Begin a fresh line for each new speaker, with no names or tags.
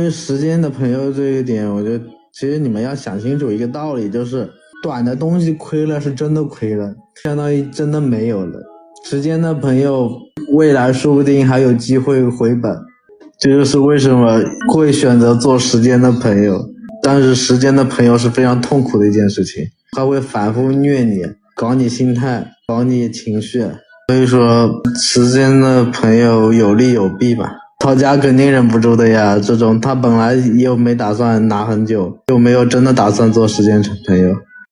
因为时间的朋友这一点，我觉得其实你们要想清楚一个道理，就是短的东西亏了是真的亏了，相当于真的没有了。时间的朋友，未来说不定还有机会回本。这就是为什么会选择做时间的朋友。但是时间的朋友是非常痛苦的一件事情，他会反复虐你，搞你心态，搞你情绪。所以说，时间的朋友有利有弊吧。吵架肯定忍不住的呀，这种他本来又没打算拿很久，又没有真的打算做时间成朋友。